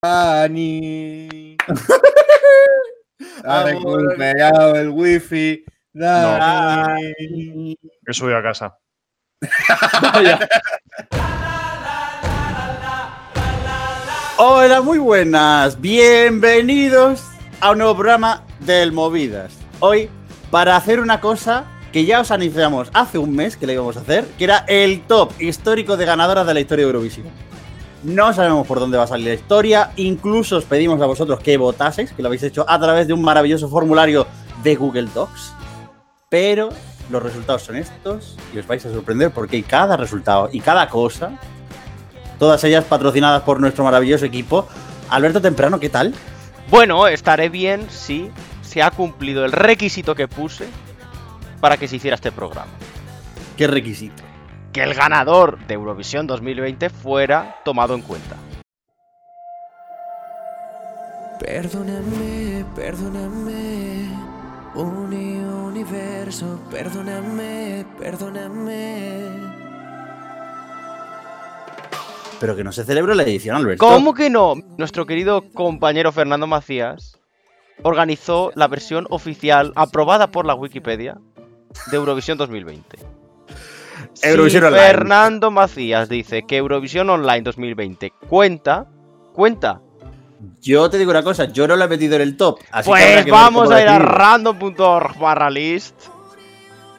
Dani. Ha recuperado el wifi. Dani. He subido a casa. Hola, muy buenas. Bienvenidos a un nuevo programa del Movidas. Hoy, para hacer una cosa que ya os anunciamos hace un mes que le íbamos a hacer, que era el top histórico de ganadoras de la historia de Eurovisión. No sabemos por dónde va a salir la historia, incluso os pedimos a vosotros que votaseis, que lo habéis hecho a través de un maravilloso formulario de Google Docs, pero los resultados son estos y os vais a sorprender porque cada resultado y cada cosa, todas ellas patrocinadas por nuestro maravilloso equipo. Alberto Temprano, ¿qué tal? Bueno, estaré bien si se ha cumplido el requisito que puse para que se hiciera este programa. ¿Qué requisito? Que el ganador de Eurovisión 2020 fuera tomado en cuenta. Perdóname, perdóname, uni universo, perdóname, perdóname. Pero que no se celebró la edición, Alberto. ¿Cómo que no? Nuestro querido compañero Fernando Macías organizó la versión oficial aprobada por la Wikipedia de Eurovisión 2020. Eurovisión Online. Fernando Macías dice que Eurovisión Online 2020 cuenta, cuenta. Yo te digo una cosa, yo no lo he metido en el top. así Pues que vamos a ir a random.org barra list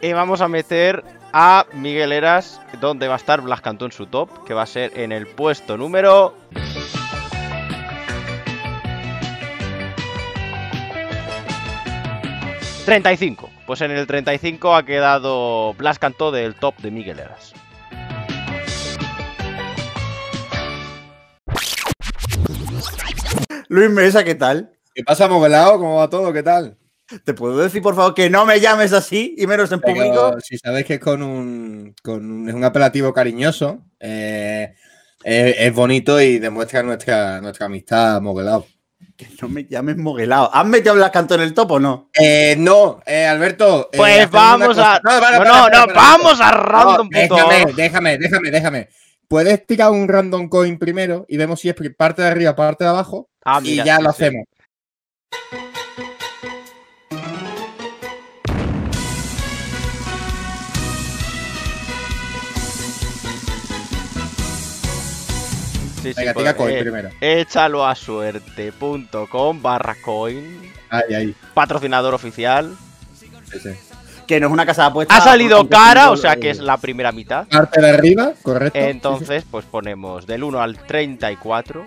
y vamos a meter a Miguel Eras, donde va a estar Blas Cantó en su top, que va a ser en el puesto número... ...35. Pues en el 35 ha quedado Blas Cantó del top de Miguel Eras. Luis Mesa, ¿qué tal? ¿Qué pasa, Moguelao? ¿Cómo va todo? ¿Qué tal? ¿Te puedo decir, por favor, que no me llames así y menos en Pero público? si sabes que es con un, con un, es un apelativo cariñoso, eh, es, es bonito y demuestra nuestra, nuestra amistad, Moguelao. Que no me llames moguelado. ¿Has metido a Blas Cantó en el top o no? Eh, no, eh, Alberto. eh, Pues vamos a... No, para, no, para, no, para, para. vamos a No, random.org. déjame, déjame, déjame, déjame. Puedes tirar un random coin primero y vemos si es parte de arriba, parte de abajo Ah, y ya sí, lo sí. hacemos. Sí, sí, Venga, tira coin eh, primero. Échalo a suerte.com barra coin. Ahí, ahí. Patrocinador oficial. sí, sí. Que no es una casa de apuestas. Ha salido cara, o sea que es la primera mitad. Parte de arriba, correcto. sí, sí. Entonces, pues ponemos del 1 al 34.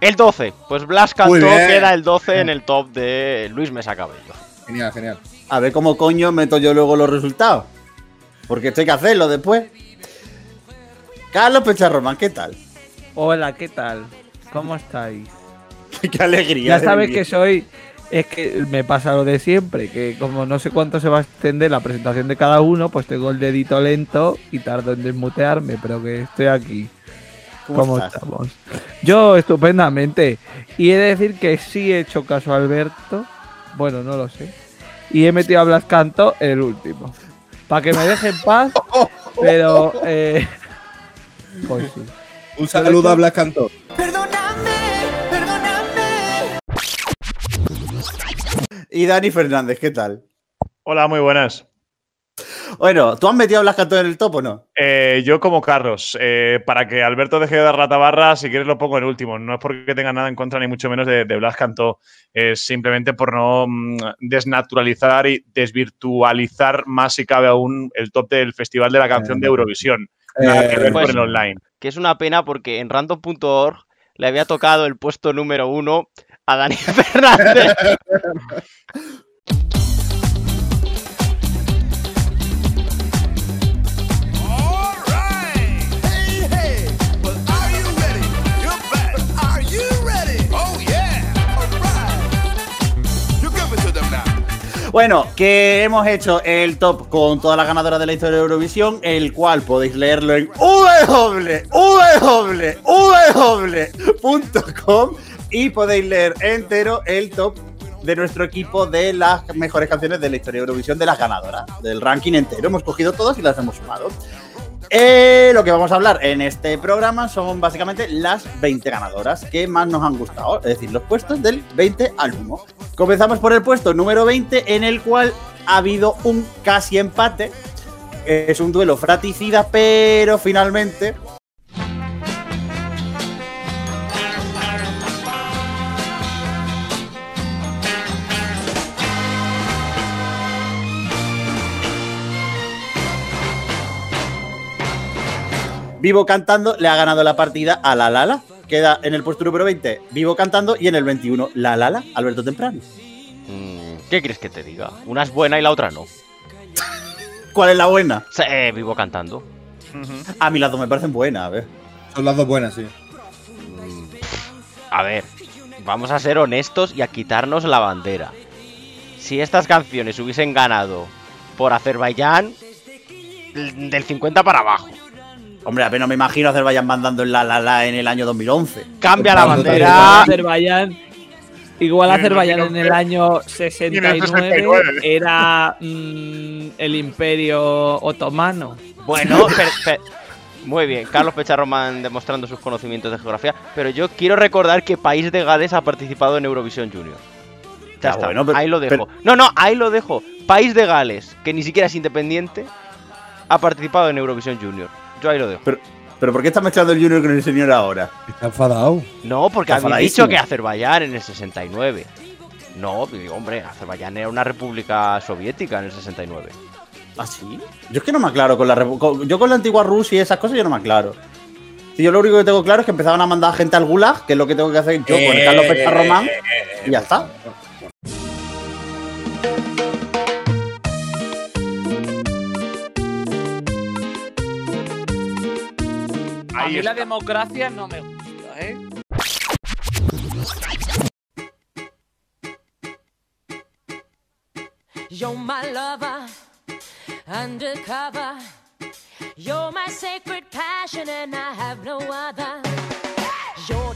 El 12. Pues Blas Cantó queda el 12 en el top de Luis Mesa Cabello. Genial, genial. A ver cómo coño meto yo luego los resultados. Porque esto hay que hacerlo después. Carlos Pecharromán, ¿qué tal? Hola, ¿qué tal? ¿Cómo estáis? Qué alegría. Ya sabes que soy. Es que me pasa lo de siempre, que como no sé cuánto se va a extender la presentación de cada uno, pues tengo el dedito lento y tardo en desmutearme, pero que estoy aquí. ¿Cómo estamos? Yo estupendamente. Y he de decir que sí he hecho caso a Alberto. Bueno, no lo sé. Y he metido a Blas Canto el último. Para que me deje en paz. Pero. Eh, pues sí. Un saludo a Blas Cantó. Perdóname, perdóname. Y Dani Fernández, ¿qué tal? Hola, muy buenas. Bueno, ¿tú has metido a Blas Cantó en el top o no? Eh, yo como Carlos, eh, para que Alberto deje de dar la tabarra, si quieres lo pongo en último. No es porque tenga nada en contra ni mucho menos de, de Blas Cantó, es simplemente por no mm, desnaturalizar y desvirtualizar más si cabe aún el top del Festival de la Canción de Eurovisión. Nada que ver pues- con el online. Que es una pena porque en random.org le había tocado el puesto número 1 a Dani Fernández. Bueno, que hemos hecho el top con todas las ganadoras de la historia de Eurovisión, el cual podéis leerlo en www.com y podéis leer entero el top de nuestro equipo de las mejores canciones de la historia de Eurovisión de las ganadoras, del ranking entero. Hemos cogido todas y las hemos sumado. Eh, lo que vamos a hablar en este programa son básicamente las 20 ganadoras que más nos han gustado, es decir, los puestos del 20 al 1. Comenzamos por el puesto número 20 en el cual ha habido un casi empate. Es un duelo fratricida, pero finalmente Vivo cantando le ha ganado la partida a la Lala. Queda en el puesto número 20 Vivo cantando y en el 21 la Lala, Alberto Temprano. Mm, ¿Qué quieres que te diga? Una es buena y la otra no. ¿Cuál es la buena? Sí, eh, vivo cantando. A mí las dos me parecen buenas, a ver. Son las dos buenas, sí. A ver, vamos a ser honestos y a quitarnos la bandera. Si estas canciones hubiesen ganado por Azerbaiyán, del 50 para abajo. Hombre, apenas me imagino a Azerbaiyán mandando en la la la en el año 2011. Cambia la bandera. Azerbaiyán. Igual Azerbaiyán en 2011. el año 69, 69. era mm, el imperio otomano. Bueno, per- per- muy bien. Carlos Pecharroman demostrando sus conocimientos de geografía. Pero yo quiero recordar que País de Gales ha participado en Eurovisión Junior. Ya Ya, está, bueno, pero- ahí lo dejo. pero- No, no, ahí lo dejo. País de Gales, que ni siquiera es independiente, ha participado en Eurovisión Junior. Yo ahí lo dejo. Pero ¿por qué está mezclando el Junior con el señor ahora? Está enfadado. No, porque habéis dicho que Azerbaiyán en el 69. No, digo, hombre, Azerbaiyán era una república soviética en el 69. ¿Ah, sí? Yo es que no me aclaro con la con- Yo con la antigua Rusia y esas cosas yo no me aclaro. Si yo lo único que tengo claro es que empezaban a mandar gente al gulag, que es lo que tengo que hacer yo con el Carlos Pecharromán, y ya está. A mí la democracia no me gusta, ¿eh? You're my lover, undercover. You're my sacred passion, and I have no other.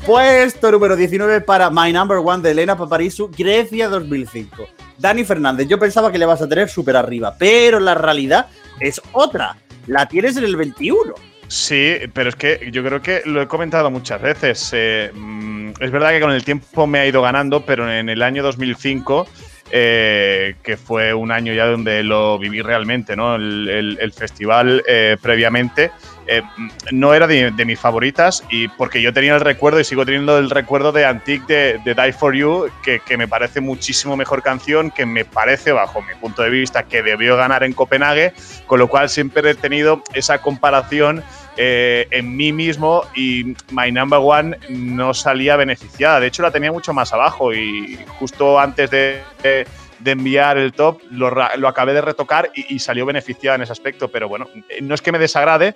Puesto número 19 para My Number One de Elena Paparizou, Grecia 2005. Dani Fernández, yo pensaba que le vas a tener súper arriba, pero la realidad es otra. La tienes en el 21. Sí, pero es que yo creo que lo he comentado muchas veces. eh, mm, es verdad que con el tiempo me ha ido ganando, pero en el año 2005, eh, que fue un año ya donde lo viví realmente, ¿no? El, el- el festival eh, previamente eh, mm, no era de, mis favoritas y porque yo tenía el recuerdo y sigo teniendo el recuerdo de Antique de, de Die for You, que, que me parece muchísimo mejor canción, que me parece, bajo mi punto de vista, que debió ganar en Copenhague, con lo cual siempre he tenido esa comparación eh, en mí mismo y My Number One no salía beneficiada. De hecho, la tenía mucho más abajo y justo antes de, de- de enviar el top lo, lo acabé de retocar y, y salió beneficiada en ese aspecto. Pero bueno, eh, no es que me desagrade,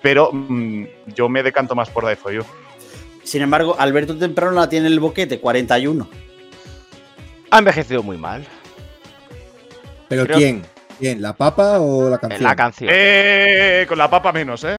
pero mm, yo me decanto más por Die For You. Sin embargo, Alberto Temprano la tiene en el boquete, 41. Ha envejecido muy mal. ¿Pero Creo- quién? ¿Quién? ¿La papa o la canción? La canción. Eh, con la papa menos, ¿eh?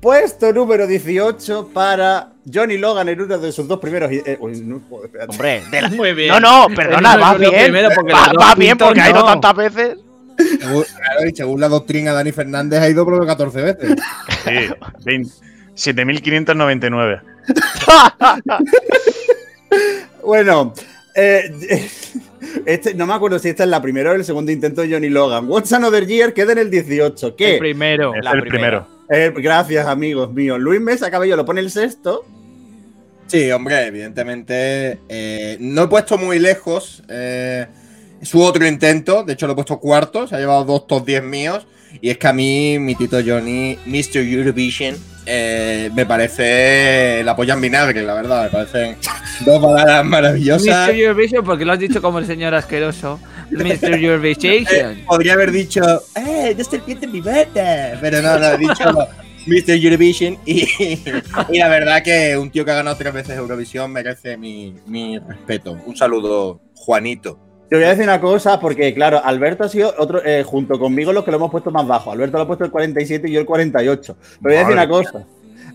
Puesto número 18 para Johnny Logan en uno de sus dos primeros. eh, uy, no. Hombre, de la- Muy bien. No, no, perdona, va bien. primero, porque va bien porque ha ido no. tantas veces. Según, claro, y según la doctrina, Dani Fernández ha ido por lo 14 veces. Sí, 20 7.599. Bueno, eh, este, no me acuerdo si esta es la primera o el segundo intento de Johnny Logan. What's Another Year queda en el 18. El ¿Qué? primero. Es La el primera. primero. Eh, gracias, amigos míos. Luis Mesa Cabello lo pone el sexto. Sí, hombre, evidentemente. eh, no he puesto muy lejos eh, su otro intento. De hecho, lo he puesto cuarto. Se ha llevado dos top 10 míos. Y es que a mí, mi tito Johnny, Mr. Eurovision, eh, me parece la polla en vinagre, la verdad. Me parecen dos baladas maravillosas. Mr. Eurovision, porque lo has dicho como el señor asqueroso. Mr. Eh, Eurovision. podría haber dicho, ¡eh, no serpiente en mi vete! Pero no, no, he dicho Mr. Eurovision. Y, y la verdad que un tío que ha ganado tres veces Eurovisión merece mi, mi respeto. Un saludo, Juanito. Te voy a decir una cosa, porque claro, Alberto ha sido otro, eh, junto conmigo los que lo hemos puesto más bajo. Alberto lo ha puesto el 47 y yo el 48. Pero voy a decir una cosa.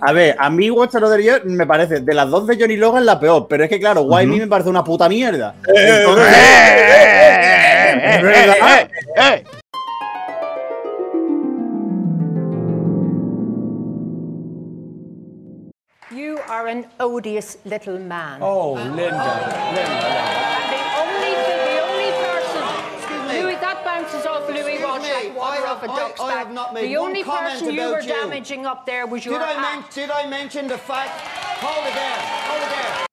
A ver, a mí Watch Another Year me parece de las dos de Johnny Logan la peor, pero es que claro, Why Me me parece una puta mierda. You are an odious little man. Oh, Linda. And the only, the only person, Louis, that bounces off Louis Walsh like water off a duck's I back. have not made the one only comment person you were you. damaging up there was your Did I, act. did I mention the fact? Hold it there. Hold it there.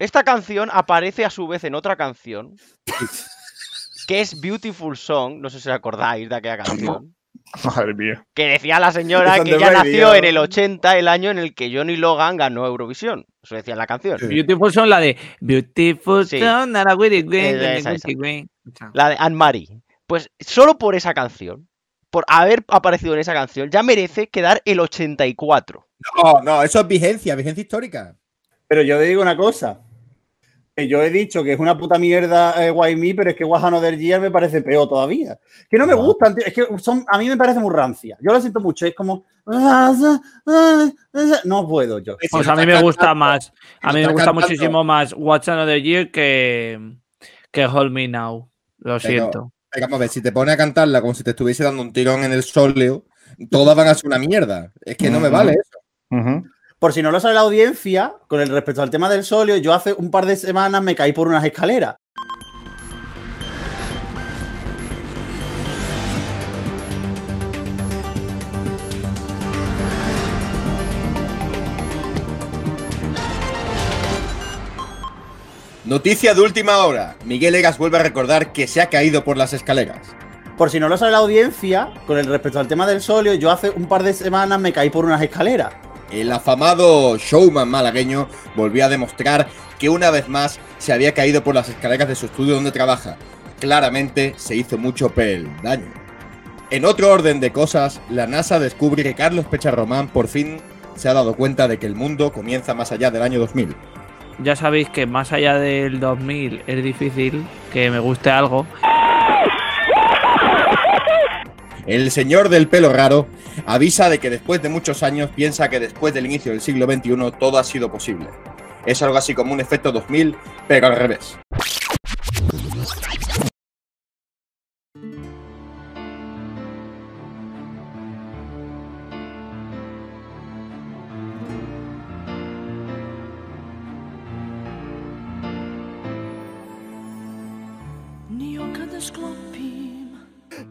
Esta canción aparece a su vez en otra canción. que es Beautiful Song. No sé si os acordáis de aquella canción. Madre mía. Que decía la señora que radio. nació en el 80, el año en el que Johnny Logan ganó Eurovisión. Eso decía en la canción. Beautiful son la de Beautiful Sí. son, green. La de Anne-Marie. Pues solo por esa canción, por haber aparecido en esa canción, ya merece quedar el 84. No, no, eso es vigencia, vigencia histórica. Pero yo te digo una cosa. Que yo he dicho que es una puta mierda eh, Why Me, pero es que What Another Year me parece peor todavía. Que no me gustan, tío. Es que son, a mí me parece muy rancia. Yo lo siento mucho. Es como. No puedo yo. Pues a mí me gusta más. A mí me gusta muchísimo más Watch Another Year que, que Hold Me Now. Lo Pero- siento. Venga, Vamos a ver, si te pones a cantarla como si te estuviese dando un tirón en el sóleo, todas van a ser una mierda. Es que no me vale eso. Ujú. Por si no lo sabe la audiencia, con el respecto al tema del solio, yo hace un par de semanas me caí por unas escaleras. Noticia de última hora. Miguel Egas vuelve a recordar que se ha caído por las escaleras. Por si no lo sabe la audiencia, con el respecto al tema del solio, yo hace un par de semanas me caí por unas escaleras. El afamado showman malagueño volvió a demostrar que una vez más se había caído por las escaleras de su estudio donde trabaja. Claramente se hizo mucho peldaño. En otro orden de cosas, la NASA descubre que Carlos Pecharromán por fin se ha dado cuenta de que el mundo comienza más allá del año 2000. Ya sabéis que más allá del 2000 es difícil que me guste algo. El señor del pelo raro avisa de que después de muchos años piensa que después del inicio del siglo XXI todo ha sido posible. Es algo así como un efecto 2000, pero al revés.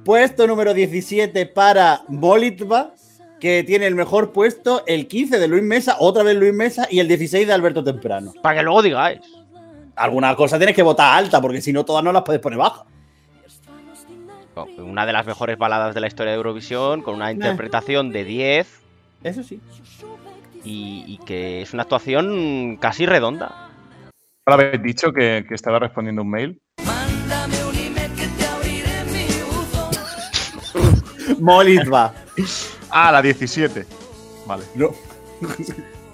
Puesto número 17 para Molitva, que tiene el mejor puesto, el 15 de Luis Mesa, otra vez Luis Mesa, y el 16 de Alberto Temprano. Para que luego digáis. Alguna cosa tienes que votar alta, porque si no, todas no las puedes poner bajas. Oh, Una de las mejores baladas de la historia de Eurovisión, con una interpretación de 10 Eso sí. y, y que es una actuación casi redonda. Ahora habéis dicho que, que estaba respondiendo un mail. Molitva. Ah, la 17. Vale. No.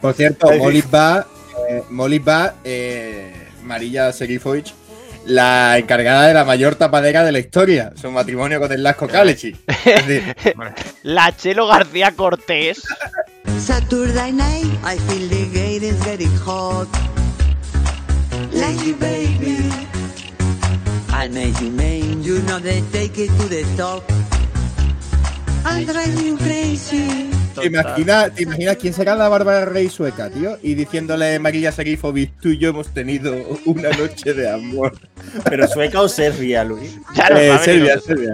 Por cierto. Molitva, eh, Molitva, eh, Marilla Serifovic, la encargada de la mayor tapadera de la historia, su matrimonio con el Lasco Kalechi. Es decir, La Chelo García Cortés. Saturday night, I feel the gate is getting hot. You, baby. I'll make you main, you know they take it to the top. Crazy. ¿te, imaginas, ¿Te imaginas quién será la Bárbara Rey sueca, tío? Y diciéndole Marilla Serifovic, tú y yo hemos tenido una noche de amor. Pero sueca o serbia, Luis. Ya lo Eh, Serbia. Serbia.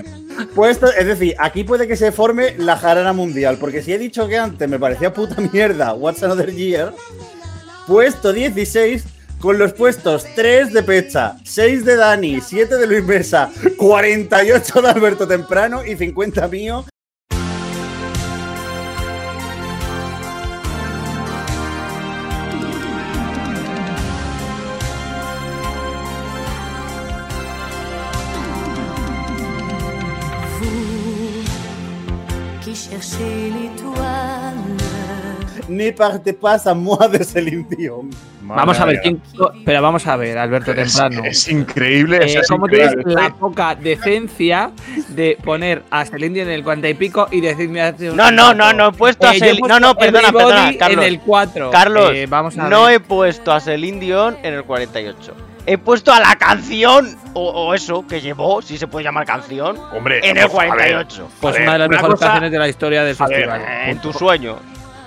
Puesto, es decir, aquí puede que se forme la jarana mundial, porque si he dicho que antes me parecía puta mierda What's Another Year, puesto 16 con los puestos 3 de Pecha, 6 de Dani, 7 de Luis Mesa, 48 de Alberto Temprano y 50 mío. Ne parte pas a moi de Celine Dion. Vamos a ver, ¿quién, pero vamos a ver, Alberto. Es, Temprano. es increíble. Eh, es ¿Cómo increíble. tienes la poca decencia de poner a Celine Dion en el 40 y pico y decirme hace un No, no, no, no he puesto a eh, Celine- no, no, perdona, perdona, Carlos. En el 4. Carlos, Eh, vamos a no ver. he puesto a Celine Dion en el 48. He puesto a la canción, o, o eso, que llevó, si se puede llamar canción, Hombre, en el pues, a ver, 48. Pues ver, una de las una mejores cosa- canciones de la historia del a ver, festival. Eh, en tu sueño.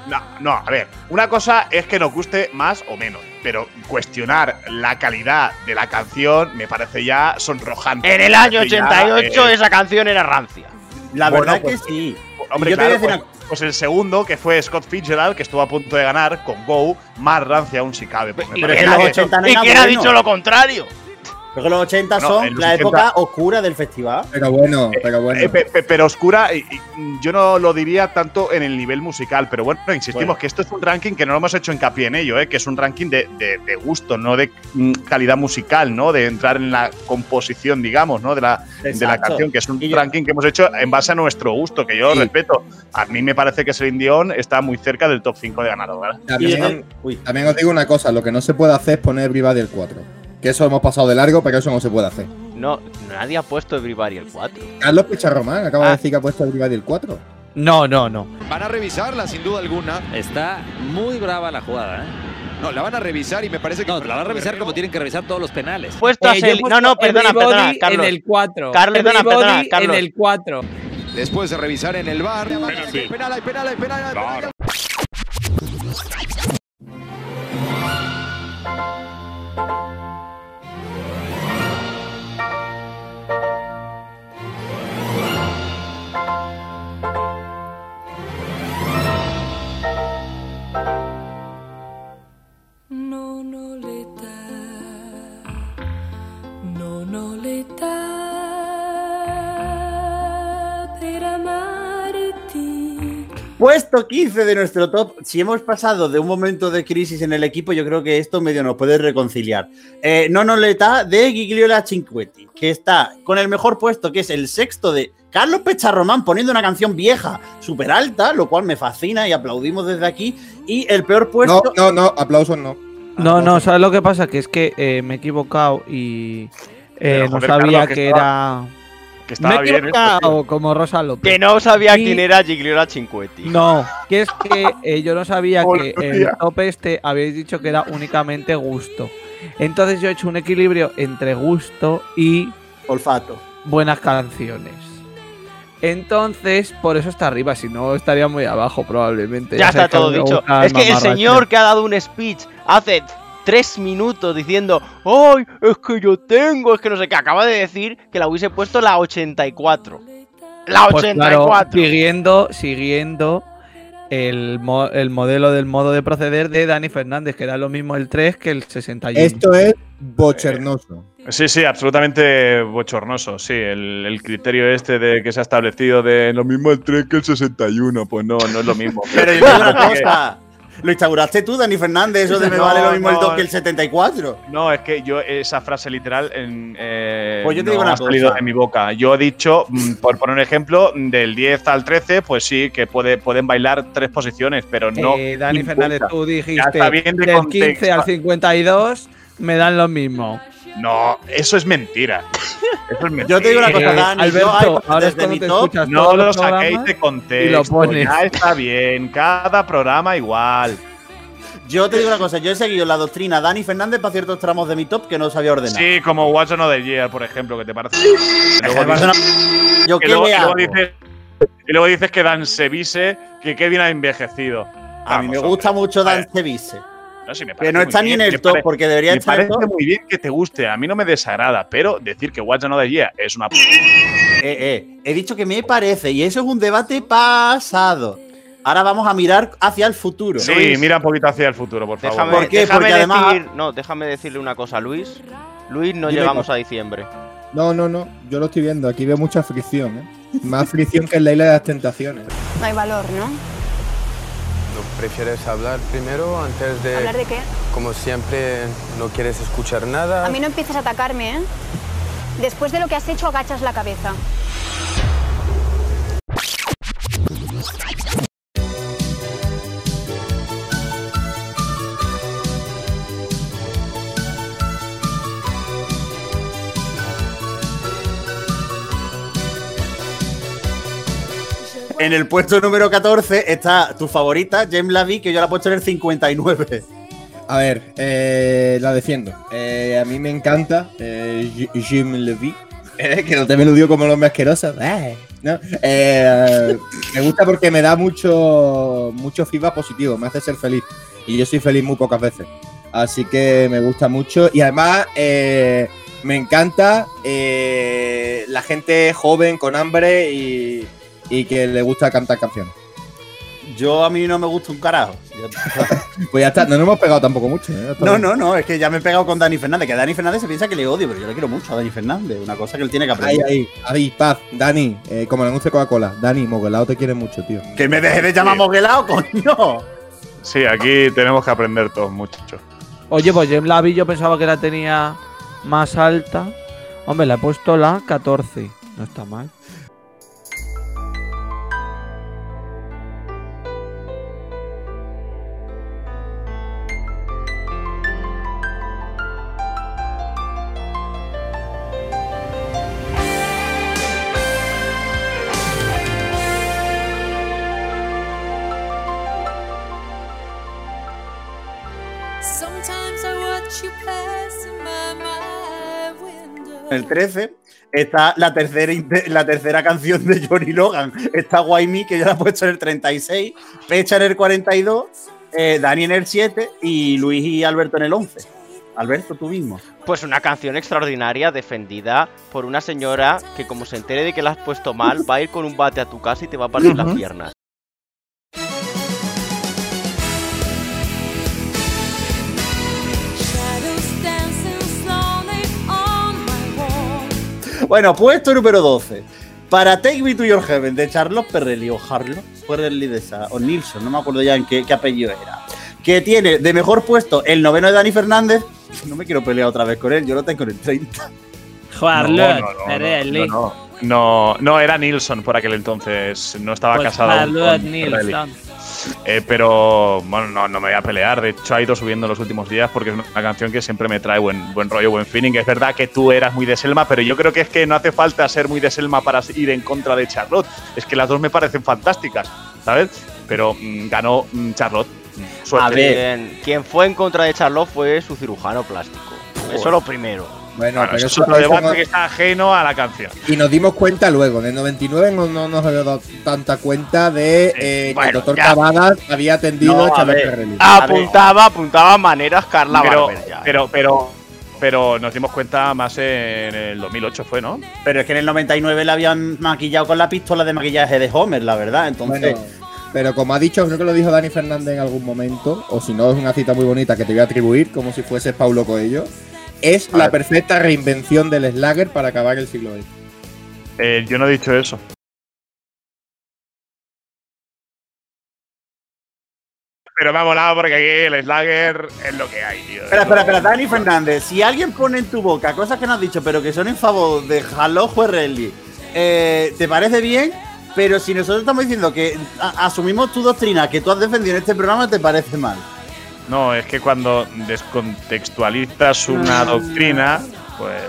No, no, a ver, una cosa es que nos guste más o menos, pero cuestionar la calidad de la canción me parece ya sonrojante. En el año parece ya, 88 eh, esa canción era rancia. La Bueno, verdad pues- que sí. Hombre, yo te voy a claro, decir pues, pues el segundo, que fue Scott Fitzgerald, que estuvo a punto de ganar con Go, más rancia aún si cabe. Pues me ¿Y que ha los que- 80 no ¿Y era quién ha bueno. dicho lo contrario? Porque los 80 No, son la 80 época oscura del festival. Pero bueno, pero bueno. Eh, pe- pe- pero oscura, y- y yo no lo diría tanto en el nivel musical, pero bueno, insistimos Bueno. que esto es un ranking que no lo hemos hecho hincapié en ello, ¿eh? que es un ranking de, de- de gusto, no de mm, calidad musical, ¿no? De entrar en la composición, digamos, ¿no? De la, de la canción, que es un yo- ranking que hemos hecho en base a nuestro gusto, que yo Sí. respeto. A mí me parece que Celine Dion está muy cerca del top 5 de ganador. También, también os digo una cosa, lo que no se puede hacer es poner Everybody el 4. Que eso hemos pasado de largo, pero eso no se puede hacer. No, nadie ha puesto Everybody el 4. Carlos Picharromán acaba Ah. de decir que ha puesto Everybody el 4. No, no, no. Van a revisarla sin duda alguna. Está muy brava la jugada, ¿eh? No, la van a revisar y me parece que. No, la van a revisar como tienen que revisar todos los penales. Puesto a Eh. No, no, perdona, perdona, Carlos. En el 4. Carlos, perdona, perdona, Carlos. En el 4. Después de revisar en el bar. Penal, hay penal, hay penal, hay penal. Puesto 15 de nuestro top. Si hemos pasado de un momento de crisis en el equipo, yo creo que esto medio nos puede reconciliar. Eh, no nos está de Gigliola Cinquetti, que está con el mejor puesto, que es el sexto de Carlos Pecharromán, poniendo una canción vieja, súper alta, lo cual me fascina y aplaudimos desde aquí. Y el peor No, puesto. no, no, aplausos no. No, no, ¿sabes lo que pasa? Que es que eh, me he equivocado y eh, no sabía Carlos, que que estaba- era. Que Me estaba he bien. esto, como Rosa López. Que no sabía Y- quién era Gigliola Cinquetti. No, que es que eh, yo no sabía que el top este habéis dicho que era únicamente gusto. Entonces yo he hecho un equilibrio entre gusto y Olfato. buenas canciones. Entonces, por eso está arriba, si no estaría muy abajo probablemente. Ya está sabéis que a mí todo dicho. Es que el señor que ha dado un speech hace tres minutos diciendo, ¡ay! Es que yo tengo, es que no sé qué, acaba de decir que la hubiese puesto la 84. La Pues claro, 84. siguiendo, siguiendo el, mo- el modelo del modo de proceder de Dani Fernández, que da lo mismo el 3 que el 61. Esto es bochernoso. Sí, sí, absolutamente bochornoso. Sí, el, el criterio este de que se ha establecido de lo mismo el 3 que el 61, pues no, no es lo mismo. Pero yo una cosa. Lo instauraste tú, Dani Fernández, eso de me No, vale lo mismo el no. 2 que el 74. No, es que yo esa frase literal en, eh, Pues yo te no digo una ha salido cosa. de mi boca. Yo he dicho, mm, por poner un ejemplo, del 10 al 13, pues sí, que puede, pueden bailar tres posiciones, pero no. Eh, Dani importa. Fernández, tú dijiste del contexto. 15 al 52 me dan lo mismo. No, eso es mentira. Eso es mentira. Yo te digo una cosa, Dani. Alberto, yo, desde mi top, No lo saquéis de y lo contexto. pones. Ya está bien. Cada programa igual. yo te digo una cosa. Yo he seguido la doctrina Dani Fernández para ciertos tramos de mi top que no sabía ordenar. Sí, como Watch Another Year, por ejemplo, que te parece. Yo y luego, dices, y luego dices que Dan Sevise, que Kevin ha envejecido. A mí me gusta hombre. mucho Dan Sevise. No, me Que no está ni bien, en el me top porque debería Me estar en el parece top. muy bien que te guste. A mí no me desagrada, pero decir que Watch Another Year es una. p- Eh, eh, he dicho que me parece y eso es un debate pasado. Ahora vamos a mirar hacia el futuro. Sí, Luis. mira un poquito hacia el futuro, por favor. Déjame, ¿Por qué? déjame Porque además- decir, no, déjame decirle una cosa a Luis. Luis, no Dime, llegamos a diciembre. No, no, no. Yo lo estoy viendo. Aquí veo mucha fricción, ¿eh? Más fricción que en la isla de las tentaciones. No hay valor, ¿no? ¿Prefieres hablar primero antes de... ¿Hablar de qué? Como siempre, no quieres escuchar nada? A mí no empieces a atacarme, ¿eh? Después de lo que has hecho, agachas la cabeza. En el puesto número 14 está tu favorita, James Lavi, que yo la he puesto en el 59. A ver, eh, la defiendo. Eh, a mí me encanta eh, Jim Levy. Eh, que no te me lo digo como los asquerosos. Eh, ¿no? Me gusta porque me da mucho, mucho feedback positivo, me hace ser feliz. Y yo soy feliz muy pocas veces. Así que me gusta mucho. Y además, me encanta la gente joven con hambre y, y que le gusta cantar canciones. Yo a mí no me gusta un carajo. Pues ya está, no nos hemos pegado tampoco mucho. ¿eh? No, no, no, es que ya me he pegado con Dani Fernández, que Dani Fernández se piensa que le odio, pero yo le quiero mucho a Dani Fernández, una cosa que él tiene que Ahí, aprender. ahí, ahí, paz, Dani, eh, como anuncio de Coca-Cola. Dani, Moguelao te quiere mucho, tío. Que me deje de llamar moguelao, coño. Sí, aquí tenemos que aprender todos mucho. Oye, pues James Lavi yo pensaba que la tenía más alta. Hombre, le he puesto la 14. No está mal. El 13 está la tercera, la tercera canción de Johnny Logan. Está Why Me, que yo la he puesto en el 36, Pecha en el 42, eh, Dani en el 7 y Luis y Alberto en el 11. Alberto, tú mismo. Pues una canción extraordinaria defendida por una señora que como se entere de que la has puesto mal, va a ir con un bate a tu casa y te va a partir las piernas. Bueno, puesto número 12. Para Take Me to Your Heaven de Charlotte Perrelli o Harlow Perrelli de esa, o Nilsson, no me acuerdo ya en qué, qué apellido era. Que tiene de mejor puesto el noveno de Dani Fernández. No me quiero pelear otra vez con él, yo lo tengo en el 30. Charlotte no, no, no, Perelli. No, no, no, no, era Nilsson por aquel entonces. No estaba Pues casado. Charlotte Nilsson. Eh, pero bueno, no, no me voy a pelear. De hecho, ha ido subiendo en los últimos días porque es una canción que siempre me trae buen, buen rollo, buen feeling. Es verdad que tú eras muy de Selma, pero yo creo que es que no hace falta ser muy de Selma para ir en contra de Charlotte. Es que las dos me parecen fantásticas, ¿sabes? Pero mm, ganó mm, Charlotte. Suerte. Quien, quien fue en contra de Charlotte fue su cirujano plástico. Eso es lo primero. Bueno, Bueno, pero eso es otro debate no- que está ajeno a la canción. Y nos dimos cuenta luego, en el 99 no, no nos había dado tanta cuenta de eh, que el doctor ya. Cavadas había atendido No, a ver. Perrelli. Apuntaba, apuntaba maneras Carla pero, Barber ya. pero, pero, pero nos dimos cuenta más en el 2008 fue, ¿no? Pero es que en el 99 la habían maquillado con la pistola de maquillaje de Homer, la verdad. Entonces, Bueno, pero como ha dicho, creo que lo dijo Dani Fernández en algún momento, o si no es una cita muy bonita que te voy a atribuir, como si fuese Paulo Coelho, es A la ver. perfecta reinvención del Slagger para acabar el siglo XX. Eh, yo no he dicho eso. Pero me ha molado porque aquí el Slagger es lo que hay, tío. espera, espera, espera, Dani Fernández, si alguien pone en tu boca cosas que no has dicho, pero que son en favor de Halo Juerrelli, eh, ¿te parece bien? Pero si nosotros estamos diciendo que asumimos tu doctrina que tú has defendido en este programa, ¿te parece mal? No, es que cuando descontextualizas una doctrina, pues.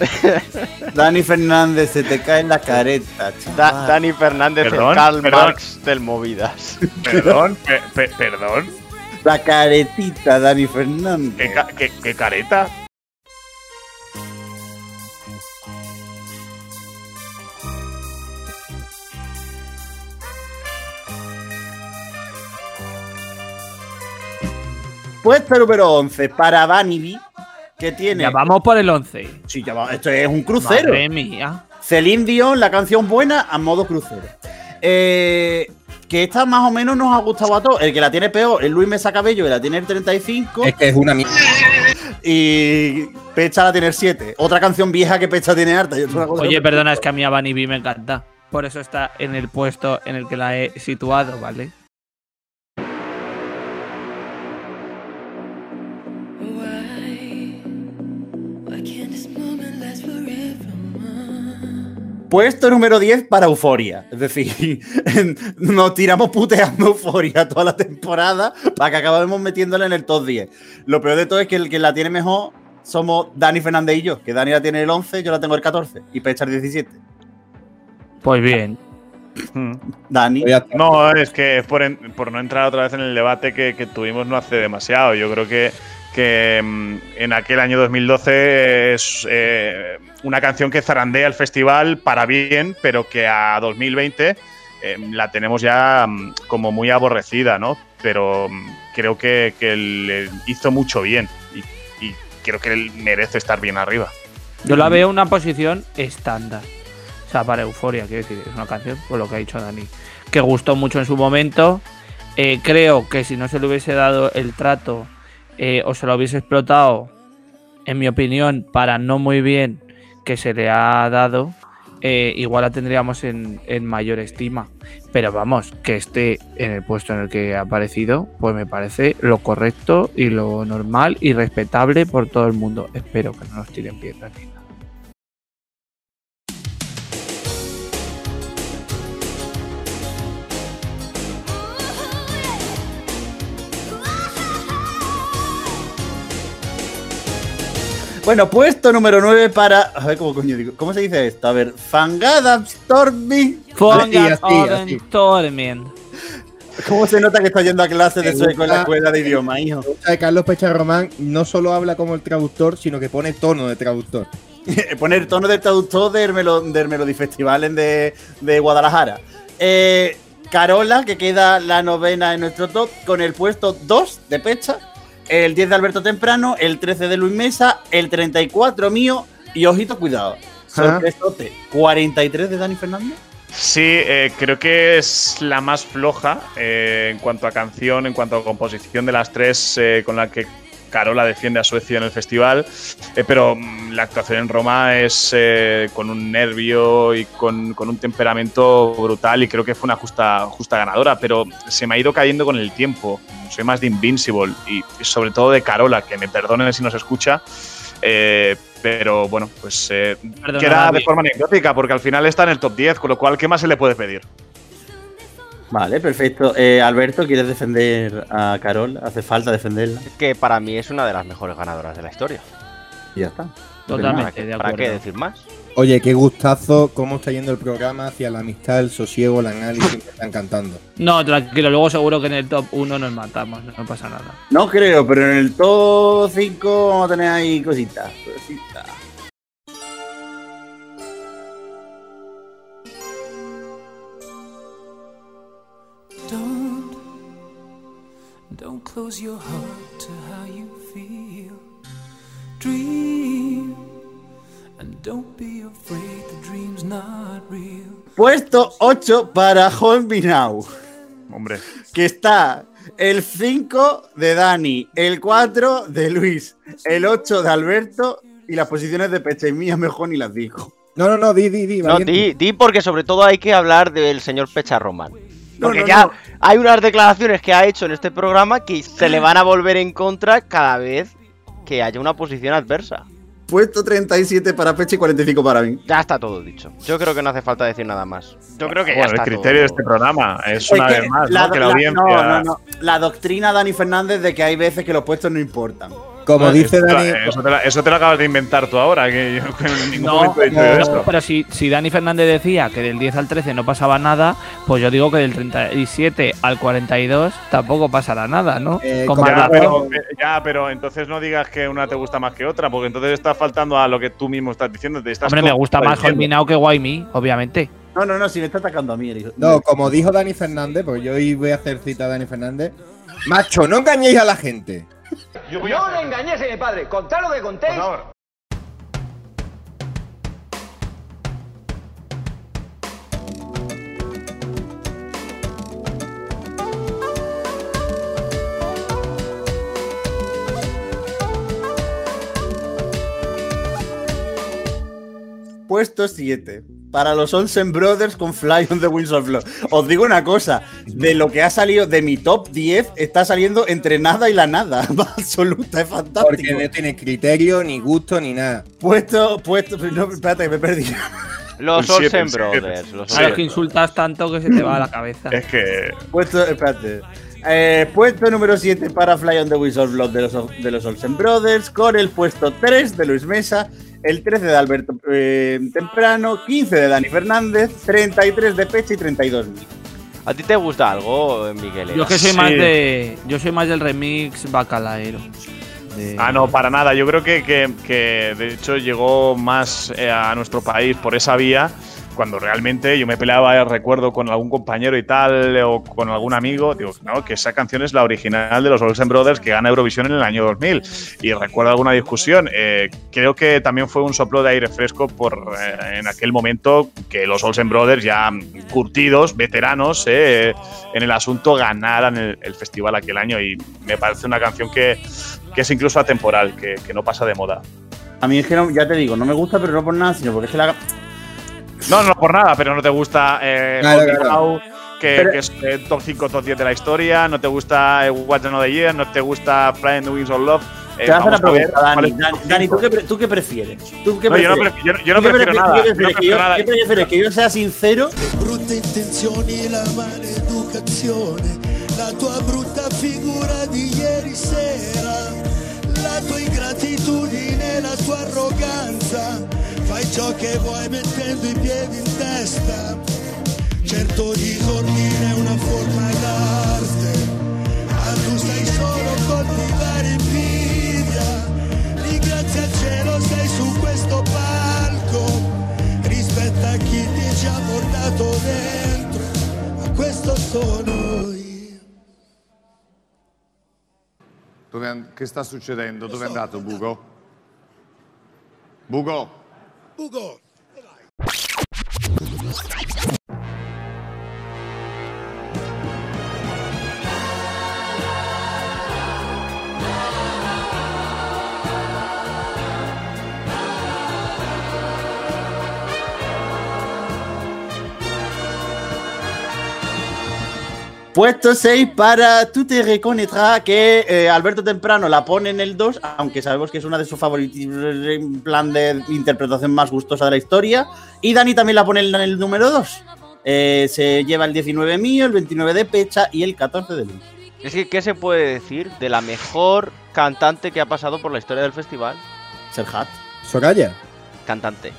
Dani Fernández, se te cae en la careta, Da-. Dani Fernández, el Perdón, Karl perdón. Marx del Movidas. Perdón, pe- pe- perdón. La caretita, Dani Fernández. ¿Qué, ca- qué- qué careta? Puesto número 11 para Vanity, que tiene. Ya vamos por el 11. Sí, ya va, esto es un crucero. Madre mía. Celine Dion, la canción buena a modo crucero. Eh, que esta más o menos nos ha gustado a todos. El que la tiene peor es Luis Mesa Cabello, que la tiene el 35. Es que es una mierda. Y Pecha la tiene el 7. Otra canción vieja que Pecha tiene harta. y otra cosa- Oye, perdona, es que a mí a B me encanta. Por eso está en el puesto en el que la he situado, ¿vale? Puesto número 10 para Euforia. Es decir, nos tiramos puteando Euforia toda la temporada para que acabemos metiéndola en el top 10. Lo peor de todo es que el que la tiene mejor somos Dani Fernández y yo. Que Dani la tiene el 11, yo la tengo el 14. Y Pecha el 17. Pues bien. Dani. No, es que por, en- por no entrar otra vez en el debate que, que tuvimos no hace demasiado. Yo creo que, que mm, en aquel año 2012 es eh, una canción que zarandea el festival para bien, pero que a 2020 eh, la tenemos ya mm, como muy aborrecida, ¿no? Pero mm, creo que, que le hizo mucho bien y, creo que él merece estar bien arriba. Yo la veo una posición estándar. O sea, para Euforia, quiero decir, es una canción, por lo que ha dicho Dani, que gustó mucho en su momento. Eh, creo que si no se le hubiese dado el trato eh, o se lo hubiese explotado, en mi opinión, para no muy bien que se le ha dado, eh, igual la tendríamos en, en mayor estima. Pero vamos, que esté en el puesto en el que ha aparecido, pues me parece lo correcto y lo normal y respetable por todo el mundo. Espero que no nos tiren piedras ni nada. Bueno, puesto número 9 para. A ver cómo coño digo. ¿Cómo se dice esto? A ver, Fangada Storming. Pongan orden, Torment. ¿Cómo se nota que está yendo a clase de sueco en la escuela de idioma, hijo? de Carlos Pecha Román no solo habla como el traductor, sino que pone tono de traductor. Poner tono del traductor del, Melo, del Melody Festival en de, de Guadalajara. Eh, Carola, que queda la novena en nuestro top, con el puesto 2 de Pecha, el 10 de Alberto Temprano, el 13 de Luis Mesa, el 34 mío y ojito, cuidado. Sorpresote, 43 de Dani Fernández. Sí, eh, creo que es la más floja eh, en cuanto a canción, en cuanto a composición de las tres eh, con la que Carola defiende a Suecia en el festival. Eh, pero mm, la actuación en Roma es eh, con un nervio y con, con un temperamento brutal y creo que fue una justa, justa ganadora. Pero se me ha ido cayendo con el tiempo. Soy más de Invincible y, y sobre todo de Carola, que me perdonen si nos escucha. Eh, pero bueno, pues queda de forma anecdótica porque al final está en el top 10, con lo cual, ¿qué más se le puede pedir? Vale, perfecto. Eh, Alberto, ¿quieres defender a Carol? ¿Hace falta defenderla? Que para mí es una de las mejores ganadoras de la historia. Y ya está. Totalmente, ¿Para qué- de ¿Para qué acuerdo. decir más? Oye, qué gustazo cómo está yendo el programa hacia la amistad, el sosiego, el análisis que están cantando. No, tranquilo, luego seguro que en el top 1 nos matamos, no pasa nada. No creo, pero en el top 5 vamos a tener ahí cositas. cositas. Don't close your heart to how you feel. Dream, and don't be afraid the dream's not real. Puesto 8 para Hold Me Now. Hombre. Que está el 5 de Dani, el 4 de Luis, el 8 de Alberto y las posiciones de Pecha y mía mejor ni las digo. No, no, no, di, di, di. No, di, di porque sobre todo hay que hablar del señor Pecha Román. Porque no, ya no. hay unas declaraciones que ha hecho en este programa que se le van a volver en contra cada vez que haya una posición adversa. Puesto 37 para Pecha y 45 para mí. Ya está todo dicho. Yo creo que no hace falta decir nada más. Yo creo que ya Bueno, el criterio de este programa es Es una que vez más, la, ¿no? Que la la- audiencia. no, no, no. La doctrina Dani Fernández de que hay veces que los puestos no importan. Como No, dice eso, te lo- Dani, eso, te lo, eso te lo acabas de inventar tú ahora, que yo en ningún No, momento he dicho no, esto. pero si, si Dani Fernández decía que del 10 al 13 no pasaba nada, pues yo digo que del 37 al 42 tampoco pasará nada, ¿no? Eh, Con Ya pero, ya, pero entonces no digas que una te gusta más que otra, porque entonces estás faltando a lo que tú mismo estás diciendo. Te estás Hombre, me gusta más. Holminao que Me, obviamente. No, no, no, si me está atacando a mí, el no, como dijo Dani Fernández, porque yo hoy voy a hacer cita a Dani Fernández. Macho, no engañéis a la gente. No le engañéis a mi padre, contad lo que contéis. Puesto 7. Para los Olsen Brothers con Fly on the Wings of Love. Os digo una cosa, de lo que ha salido de mi top 10, está saliendo entre nada y la nada. Absoluta, es fantástico. Porque no tiene criterio, ni gusto, ni nada. Puesto, puesto, no, espérate que me he perdido. Los Olsen. Brothers. Los Claro, Olsen que insultas tanto que se te va a la cabeza. Es que. Puesto, espérate. Eh, puesto número 7 para Fly on the Wings of Love de los, de los Olsen Brothers, con el puesto 3 de Luis Mesa, el 13 de Alberto eh, Temprano, 15 de Dani Fernández, 33 de Peche y 32 mil. ¿A ti te gusta algo, Miguel? Yo que soy Sí. más de. Yo soy más del remix bacalaero. De- Ah, no, para nada. Yo creo que, que- que, de hecho llegó más eh, a nuestro país por esa vía. Cuando realmente yo me peleaba, eh, recuerdo, con algún compañero y tal, o con algún amigo, digo, no, que esa canción es la original de los Olsen Brothers que gana Eurovisión en el año 2000. Y recuerdo alguna discusión. eh, creo que también fue un soplo de aire fresco por eh, en aquel momento que los Olsen Brothers, ya curtidos, veteranos eh, en el asunto, ganaran el, festival aquel año. Y me parece una canción que, que es incluso atemporal, que, no pasa de moda. A mí es ya te digo, no me gusta, pero no por nada, sino porque es que la. No, no por nada, pero no te gusta eh, Claro, claro. Now, que, Pero- que es eh, top 5, top 10 de la historia, no te gusta eh, What's Another Year, no te gusta Flying the Wings of Love. Eh, Te voy a pregunta, Dani. Dani, Dani, ¿tú qué, tú qué prefieres? ¿Tú qué No, yo no prefieres? prefi- yo no- yo no ¿Tú qué prefiero prefieres? nada, ¿Qué no prefieres? ¿Que prefiero yo- nada. ¿Qué prefieres? ¿Que yo sea sincero? brutte intenzioni, la maleducazione, la tua brutta figura di ieri sera, la tua ingratitudine, la tua arroganza, fai ciò che vuoi mettendo i piedi in testa, certo di dormire è una forma d'arte, ma tu stai solo a coltivare invidia, di grazie al cielo sei su questo palco, rispetta chi ti ha già portato dentro, ma questo sono io. Dove che sta succedendo? Dove è andato Bugo? Bugo? Bugor. Bye-bye. Puesto 6 para Tú te reconnaîtras que eh, Alberto Temprano la pone en el 2, aunque sabemos que es una de sus favoritos en plan de interpretación más gustosa de la historia. Y Dani también la pone en el número 2. se lleva el 19 mío, el 29 de Pecha y el 14 de Luis. Es que, ¿qué se puede decir de la mejor cantante que ha pasado por la historia del festival? Serhat. Soraya. Cantante.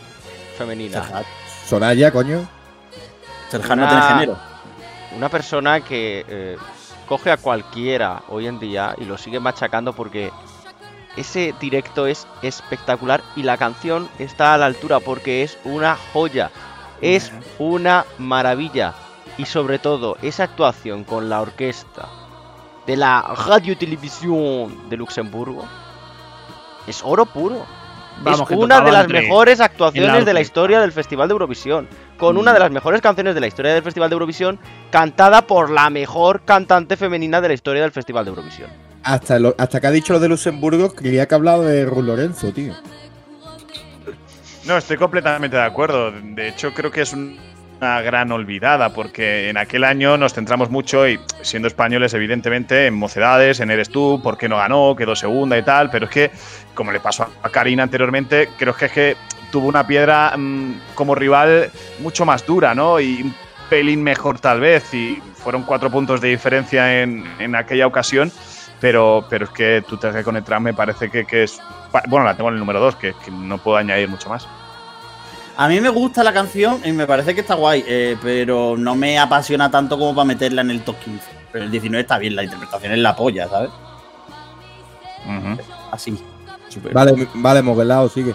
Femenina. Serhat. Soraya, coño. Serhat no tiene género. Una persona que eh, coge a cualquiera hoy en día y lo sigue machacando porque ese directo es espectacular y la canción está a la altura porque es una joya. Es una maravilla. Y sobre todo, esa actuación con la orquesta de la Radio Televisión de Luxemburgo es oro puro. Vamos, es una de las mejores actuaciones la de la historia del Festival de Eurovisión. Con una de las mejores canciones de la historia del Festival de Eurovisión, cantada por la mejor cantante femenina de la historia del Festival de Eurovisión. Hasta, lo- hasta que ha dicho lo de Luxemburgo, creía que ha hablado de Ruth Lorenzo, tío. No, estoy completamente de acuerdo. De hecho, creo que es un- una gran olvidada, porque en aquel año nos centramos mucho, y siendo españoles, evidentemente, en mocedades, en Eres tú, por qué no ganó, quedó segunda y tal, pero es que, como le pasó a Karina anteriormente, creo que es que tuvo una piedra mm, como rival mucho más dura, ¿no? Y un pelín mejor tal vez, y fueron cuatro puntos de diferencia en, en aquella ocasión. Pero, pero es que tú te con el me parece que, que es. Bueno, la tengo en el número 2, que, que no puedo añadir mucho más. A mí me gusta la canción y me parece que está guay, eh, pero no me apasiona tanto como para meterla en el top 15. Pero el 19 está bien, la interpretación es la polla, ¿sabes? Así. Súper. Vale, vale, Moguelao, sigue.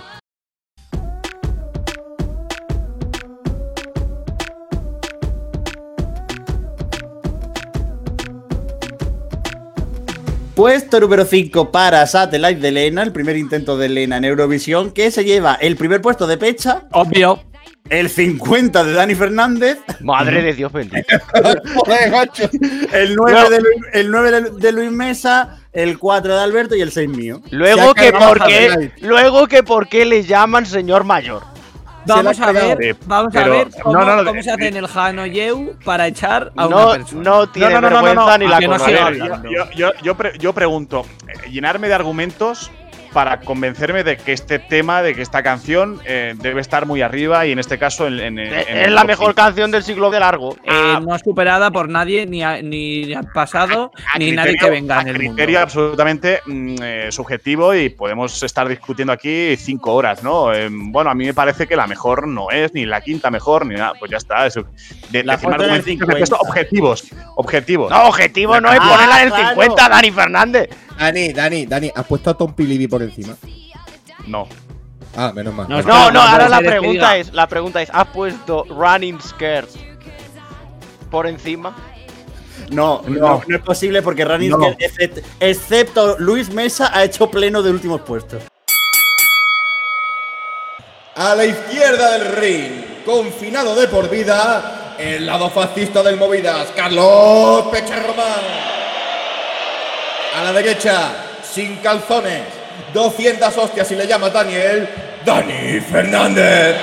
Puesto número 5 para Satellite de Elena, el primer intento de Elena en Eurovisión, que se lleva el primer puesto de Pecha. Obvio. El 50 de Dani Fernández. Madre de Dios bendito. El 9, de, Luis, el 9 de, Luis Mesa, el 4 de Alberto y el 6 mío. Luego que por qué, luego que por qué le llaman señor mayor. Vamos a ver, vamos a ver cómo, no, no, cómo eh, se hace en el Hanoyeu para echar a No, una persona. no tiene no, no, no, no, vergüenza no, ni la yo, yo, yo, pre- yo pregunto, eh, llenarme de argumentos para convencerme de que este tema, de que esta canción eh, debe estar muy arriba y en este caso en, en- en Es la mejor cinco. canción del siglo de largo. Eh, no es superada por nadie, ni, a- ni al pasado, A ni criterio- nadie que venga a en el mundo. criterio absolutamente mm, eh, subjetivo y podemos estar discutiendo aquí cinco horas, ¿no? Eh, bueno, a mí me parece que la mejor no es, ni la quinta mejor, ni nada. Pues ya está. eso. De, La de peso, 50. objetivos. Objetivos. No, objetivo no es Ah, ponerla en el claro. 50, Dani Fernández. Dani, Dani, Dani, ¿has puesto a Tom Pilibi por encima? No. Ah, menos mal. No, No, ahora la pregunta es, la pregunta es, ¿has puesto Running Skirt por encima? No, no, no es posible porque Running No. Except- excepto Luis Mesa, ha hecho pleno de últimos puestos. A la izquierda del ring, confinado de por vida, el lado fascista del Movidas, Carlos Pecharromán. A la derecha, sin calzones, 200 hostias si le llama Daniel, Dani Fernández.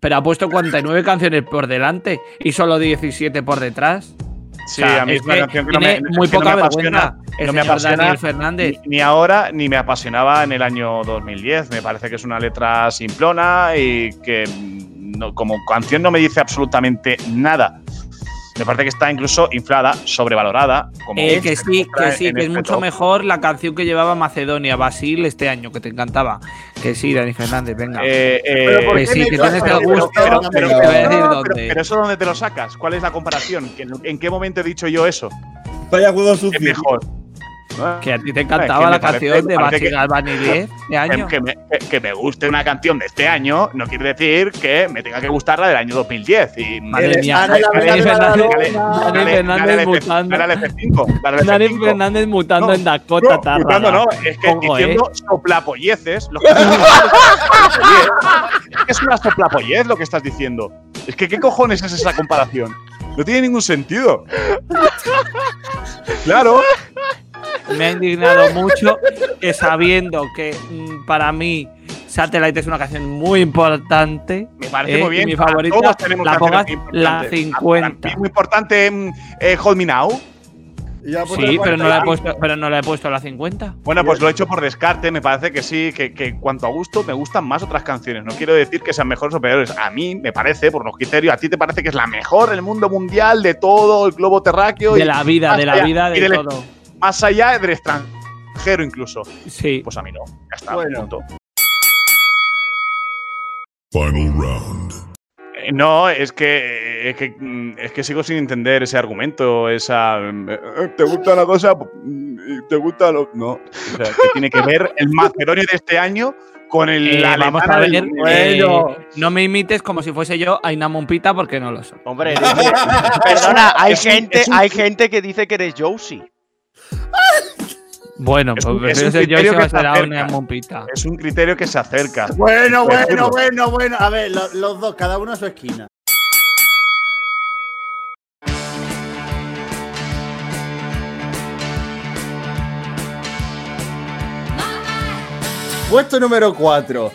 Pero ha puesto 49 canciones por delante y solo 17 por detrás. Sí, O sea, a mí es una que canción que no me, muy es que no poca me apasiona, no me apasiona Daniel Fernández. Ni, ni ahora ni me apasionaba en el año 2010. Me parece que es una letra simplona y que no- como canción no me dice absolutamente nada. Me parece que está incluso inflada, sobrevalorada. Como Eh, que sí, que sí, que es este mucho top. mejor la canción que llevaba Macedonia, Basil, este año, que te encantaba. Que sí, Dani Fernández, venga. Eh, eh, Pero ¿por que sí, que tienes a el gusto, Pero- pero, pero- te voy a decir no, dónde. pero, pero eso dónde te lo sacas? ¿Cuál es la comparación? ¿Que ¿En, en qué momento he dicho yo eso? Vaya juego Es sucio. mejor. Que a ti te Es encantaba que la parece- canción de que- Galvani 10 de año. Que, me, que- me guste una canción de este año no quiere decir que me tenga que gustar la del año 2010. Y Madre mía, Dani Fernández, mutando. dale al F5. dale al Dani F5. Fernández mutando en Dakota No, Tarrada. gritando no, es que ¿eh? diciendo soplapolleces. Es una soplapollez lo que estás diciendo. Es que, ¿qué cojones es esa comparación? No tiene ningún sentido. Claro. Me ha indignado mucho que sabiendo que mm, para mí Satellite es una canción muy importante. Me parece eh, muy bien. Mi favorita, todos tenemos la canciones pongas muy la importantes. 50. Para mí Muy importante, mm, eh, Hold Me Now. Sí, pero no, la he 45. puesto, pero no la he puesto a la 50. Bueno, pues lo he hecho por descarte. Me parece que sí, que, que en cuanto a gusto me gustan más otras canciones. No quiero decir que sean mejores o peores. A mí me parece, por los criterios, a ti te parece que es la mejor del mundo mundial, de todo el globo terráqueo. De y la vida, de la vida, y de todo. Más allá del extranjero incluso. Sí. Pues a mí no. Ya está. Bueno. punto. Final round. Eh, No, es que, es que mm, es que sigo sin entender ese argumento, esa mm, eh, ¿te gusta la cosa? Mm, ¿Te gusta lo no? O sea, que tiene que ver el Macedonio de este año con el Eh, la vamos a ver. del- eh, no me imites como si fuese yo Aina Mompita porque no lo soy. Hombre, perdona, hay es gente, un- hay gente que dice que eres Josie. Bueno, Es pues un- es prefiero un criterio que se. Aina Mompita. Es un criterio que se acerca. Bueno, bueno, bueno, bueno. A ver, lo- los dos, cada uno a su esquina. Puesto número 4.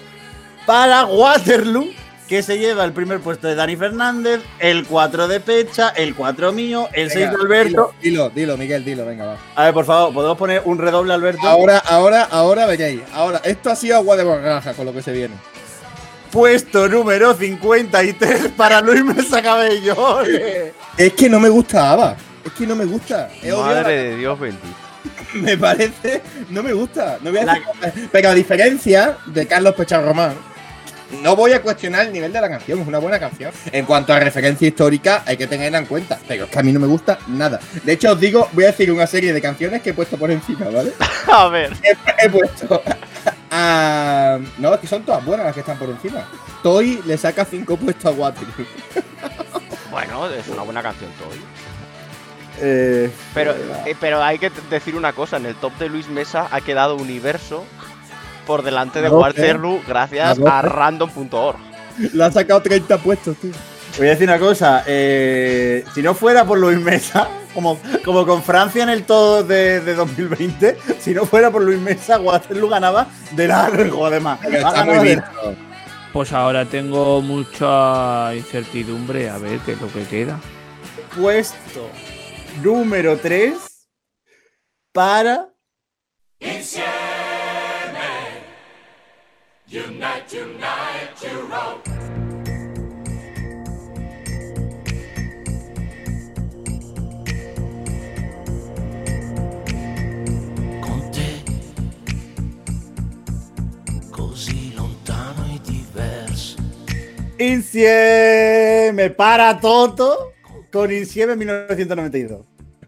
Para Waterloo, que se lleva el primer puesto de Dani Fernández, el 4 de Pecha, el 4 mío, el 6 de Alberto. Dilo, dilo, dilo, Miguel, dilo, venga, va. A ver, por favor, ¿podemos poner un redoble, Alberto? Ahora, ahora, ahora veréis. Ahora, esto ha sido agua de borraja con lo que se viene. Puesto número 53 para Luis Mesa Cabello. Es que no me gusta ABBA. Es que no me gusta. He Madre de Dios bendito. Me parece. No me gusta. No voy a La- decir- Pero a diferencia de Carlos Pecharromán, no voy a cuestionar el nivel de la canción. Es una buena canción. En cuanto a referencia histórica, hay que tenerla en cuenta. Pero es que a mí no me gusta nada. De hecho, os digo, voy a decir una serie de canciones que he puesto por encima, ¿vale? A ver. he, he puesto. a- no, es que son todas buenas las que están por encima. Toy le saca cinco puestos a Waterloo. Bueno, es una buena canción Toy. Eh, Pero, eh, pero hay que decir una cosa, en el top de Luis Mesa ha quedado Universo por delante de. Waterloo gracias A random.org. Le ha sacado 30 puestos, tío. Voy a decir una cosa. eh, si no fuera por Luis Mesa, Como, como con Francia en el todo de, de 2020, si no fuera por Luis Mesa, Waterloo ganaba de largo, además. Está muy visto. Pues ahora tengo mucha incertidumbre a ver qué es lo que queda. Puesto número 3 para con te, così lontano e diverso. Insieme para Toto con Insieme 1992.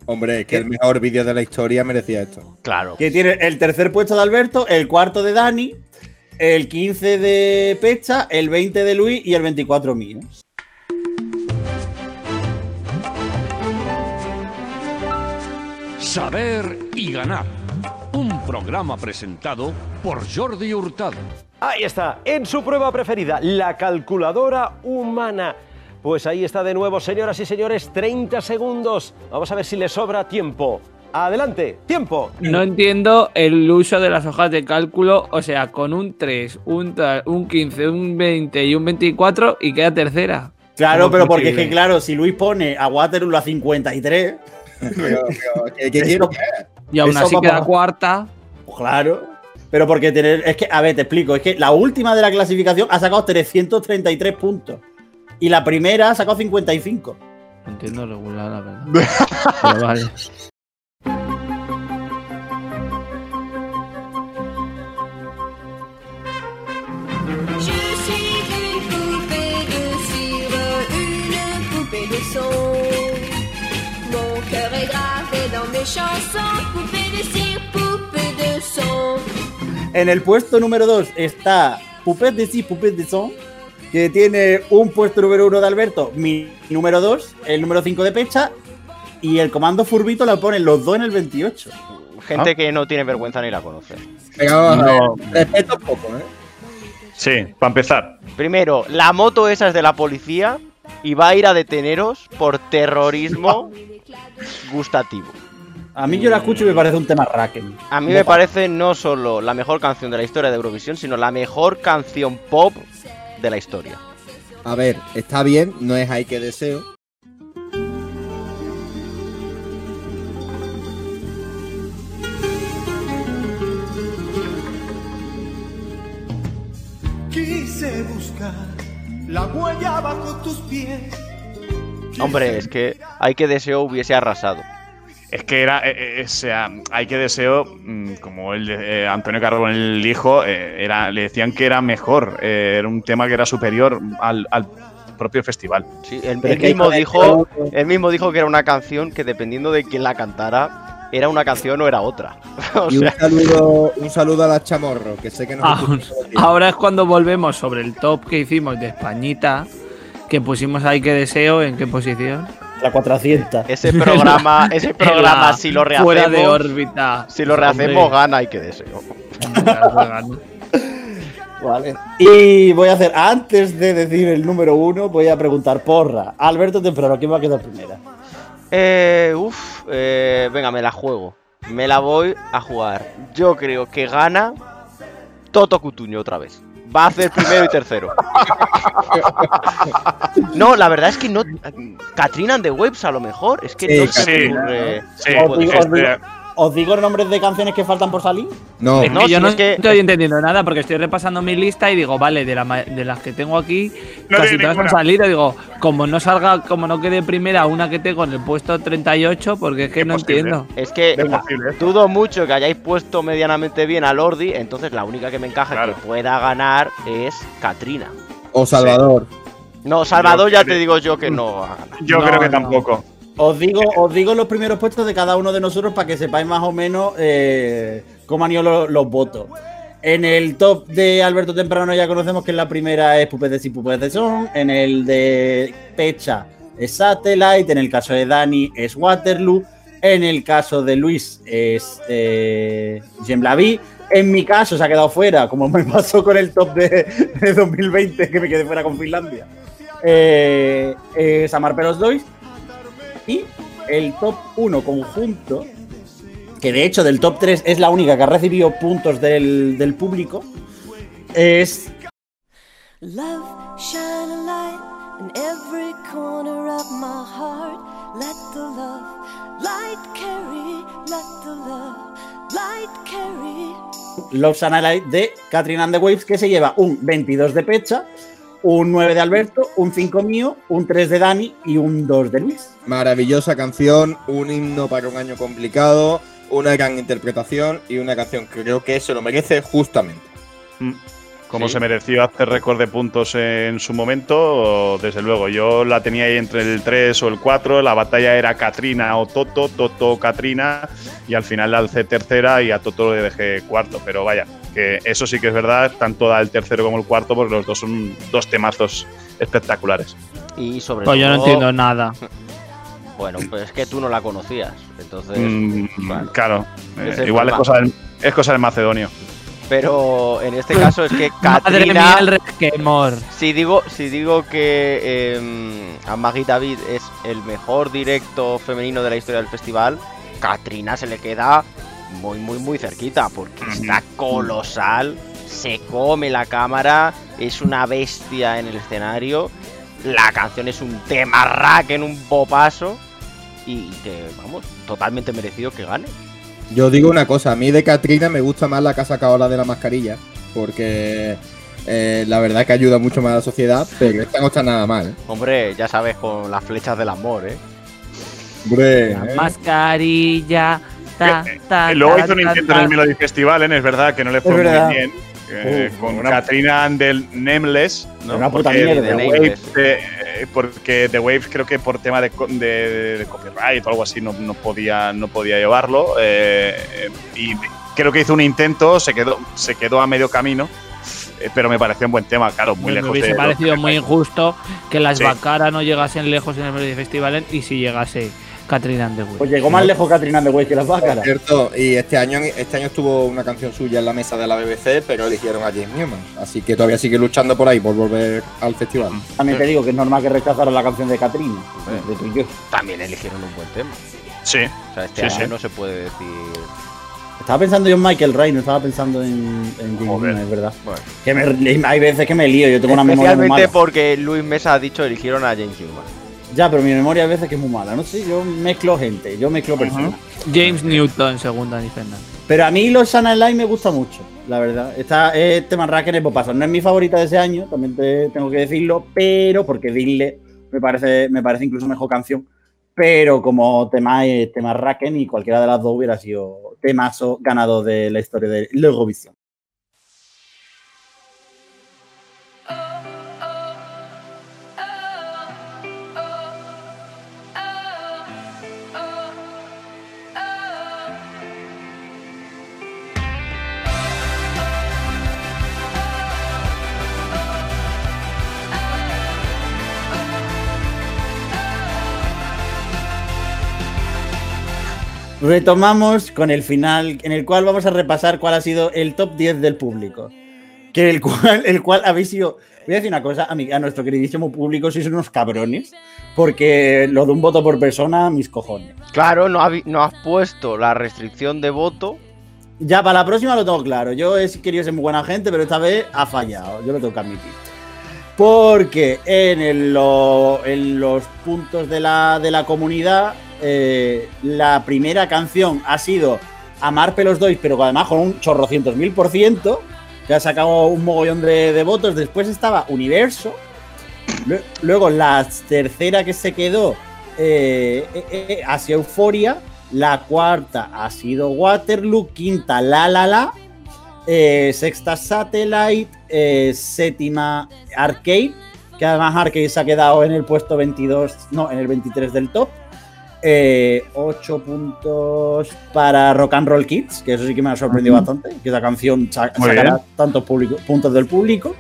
Hombre, es que el mejor vídeo de la historia merecía esto. Claro. Que tiene el tercer puesto de Alberto, el cuarto de Dani, el 15 de Pecha, el 20 de Luis y el 24 mío. Saber y ganar. Un programa presentado por Jordi Hurtado. Ahí está, en su prueba preferida, la calculadora humana. Pues ahí está de nuevo, señoras y señores, 30 segundos. Vamos a ver si le sobra tiempo. Adelante, tiempo. No entiendo el uso de las hojas de cálculo, o sea, con un 3, un, tal, un 15, un 20 y un 24 y queda tercera. Claro, ¿Cómo pero porque es que, claro, si Luis pone a Waterloo a 53, Pero, pero, ¿qué, qué quiero? Y aún así queda pa- cuarta. pues claro. Pero porque tener. Es que, a ver, te explico. Es que la última de la clasificación ha sacado 333 puntos. Y la primera ha sacado 55. No entiendo regular, la verdad. Pero vale. Chansons, poupée de cire, poupée de son. En el puesto número 2 está Pupet de sí, Pupet de son. Que tiene un puesto número 1 de Alberto, mi número 2, el número 5 de Pecha. Y el comando Furbito lo ponen los dos en el 28. Gente que no tiene vergüenza ni la conoce. Venga, vamos a No. ver. Respeto poco, ¿eh? Sí, para empezar. Primero, la moto esa es de la policía y va a ir a deteneros por terrorismo gustativo. A mí yo la escucho y me parece un tema Raken. A mí me parece no solo la mejor canción de la historia de Eurovisión, sino la mejor canción pop de la historia. A ver, está bien, no es hay que deseo. Quise buscar la huella bajo tus pies. Hombre, es que hay que deseo hubiese arrasado. Es que era, eh, eh, o sea, hay que deseo, mm, como el de eh, Antonio Carbonell dijo, eh, era, le decían que era mejor, eh, era un tema que era superior al, al propio festival. Sí, él, mismo dijo, él mismo dijo que era una canción que dependiendo de quién la cantara, era una canción o era otra. o Y un saludo, un saludo a la chamorro, que sé que nos Ah, tiempo. Ahora es cuando volvemos sobre el top que hicimos de Españita, que pusimos ahí que deseo, ¿en qué posición? La 400. ese programa, ese programa la- si lo Fuera de rehacemos, órbita. si lo rehacemos gana hay que deseo. Vale. Y voy a hacer, antes de decir el número uno, voy a preguntar porra. Alberto Temprano, ¿quién va a quedar primera? Eh, uf, eh, venga, me la juego. Me la voy a jugar. Yo creo que gana Toto Cutuño otra vez. Va a hacer primero y tercero. No, la verdad es que no. Katrina and the Waves a lo mejor. Es que Sí, no se ocurre. Sí, os digo- este, ¿Os digo nombres de canciones que faltan por salir? No, Es que No, yo no es que- estoy entendiendo nada porque estoy repasando mi lista y digo, vale, de, la ma- de las que tengo aquí, No casi todas han salido. Digo, como no salga, como no quede primera una que tengo en el puesto 38, porque es que no entiendo. Es que Es ¿eh? dudo mucho que hayáis puesto medianamente bien a Lordi. Entonces la única que me encaja Claro. que pueda ganar es Katrina. o Salvador. No, Salvador Yo ya creo- te digo yo que no yo No, creo que no. tampoco. Os digo, os digo los primeros puestos de cada uno de nosotros para que sepáis más o menos eh, cómo han ido los, votos. En el top de Alberto Temprano ya conocemos que en la primera es Pupetes y Pupetes son. En el de Pecha es Satellite. En el caso de Dani es Waterloo. En el caso de Luis es eh. En mi caso se ha quedado fuera, como me pasó con el top de, de 2020, que me quedé fuera con Finlandia. Eh, es Amar Pelos Dois. Y el top 1 conjunto, que de hecho del top 3 es la única que ha recibido puntos del, del público, es Love, shine a light in every corner of my heart. Let the love light carry, let the love light carry. Love Sanalite de Catherine and the Waves, que se lleva un 22 de Pecha, un 9 de Alberto, un 5 mío, un 3 de Dani y un 2 de Luis. Maravillosa canción, un himno para un año complicado, una gran interpretación y una canción que creo que se lo merece justamente. Como Sí. se mereció hacer récord de puntos en su momento, desde luego. Yo la tenía ahí entre el 3 o el 4. La batalla era Katrina o Toto, Toto o Katrina. Y al final la alcé tercera y a Toto le dejé cuarto. Pero vaya, que eso sí que es verdad, tanto da el tercero como el cuarto, porque los dos son dos temazos espectaculares. Y sobre Pues yo no todo- entiendo nada. Bueno, pues es que tú no la conocías. Entonces. Mm, bueno. claro, eh, igual es cosa, del, es cosa del macedonio. Pero en este caso es que Madre Katrina. mía, el. Si digo, si digo que eh, a Maggie David es el mejor directo femenino de la historia del festival, Katrina se le queda muy, muy, muy cerquita, porque está colosal, se come la cámara, es una bestia en el escenario, la canción es un tema rack en un popaso y que, vamos, totalmente merecido que gane. Yo digo una cosa, a mí de Katrina me gusta más la que ha sacado ahora de la mascarilla, porque eh, la verdad que ayuda mucho más a la sociedad, pero esta no está nada mal. ¿eh? Hombre, ya sabes, con las flechas del amor, ¿eh? Hombre, La ¿eh? mascarilla. Ta, ta, Eh, Luego ta, hizo un ta, intento ta. en el Melody Festival, ¿eh? es verdad que no le fue muy bien. eh, Uf, con una- Katrina del Nameless, ¿no? Una puta mierda. The Nameless. Eh, porque The Waves creo que por tema de, de- de copyright o algo así no, no podía, no podía llevarlo. eh, y creo que hizo un intento, se quedó, se quedó a medio camino, eh, pero me pareció un buen tema, claro, muy me lejos hubiese de. parecido muy injusto que las Sí. Bacara no llegasen lejos en el Melody Festival y si llegase Katrina and the Waves. Pues llegó más lejos Catherine and the que las Bácaras. cierto, y este año, este año estuvo una canción suya en la mesa de la BBC, pero eligieron a James Newman. Así que todavía sigue luchando por ahí por volver al festival. También te digo que es normal que rechazaran la canción de Katrina. De tú y yo. También eligieron un buen tema. Sí, O sea, este Sí, año sí. no se puede decir. Estaba pensando yo en Michael Ray, no estaba pensando en, en James. Newman, es verdad. Bueno. Que me- hay veces que me lío, yo tengo una memoria muy Especialmente mala. porque Luis Mesa ha dicho eligieron a James Newman. Ya, pero mi memoria a veces que es muy mala. No sé, yo mezclo gente, yo mezclo personas. James Newton, segunda Fernández. Pero a mí los Sana Live me gusta mucho, la verdad. Esta es tema en el Popaso. No es mi favorita de ese año, también te tengo que decirlo, pero porque Dile me parece, me parece incluso mejor canción. Pero como tema es tema Racken y cualquiera de las dos hubiera sido temazo ganado de la historia de Eurovisión. Retomamos con el final, en el cual vamos a repasar cuál ha sido el top 10 del público. Que el cual, el cual habéis sido. Voy a decir una cosa, a, mi- a nuestro queridísimo público, sois unos cabrones, porque lo de un voto por persona, mis cojones. Claro, no, has puesto la restricción de voto. Ya, para la próxima lo tengo claro. Yo he querido ser muy buena gente, pero esta vez ha fallado. Yo lo tengo que admitir. Porque en, el- lo- en los puntos de la, de la comunidad, eh, la primera canción ha sido Amar Pelos Dois, pero además con un chorrocientos mil por ciento, que ha sacado un mogollón de, votos. Después estaba Universo. Lue- Luego la tercera que se quedó eh, eh, eh, ha sido Euforia. La cuarta ha sido Waterloo. Quinta, La La La. eh, sexta, Satellite. eh, séptima, Arcade. Que además Arcade se ha quedado en el puesto 22, no, en el 23 del top. Eh, 8 puntos para Rock and Roll Kids, que eso sí que me ha sorprendido bastante, que esa canción Muy sacará bien. tantos público- puntos del público.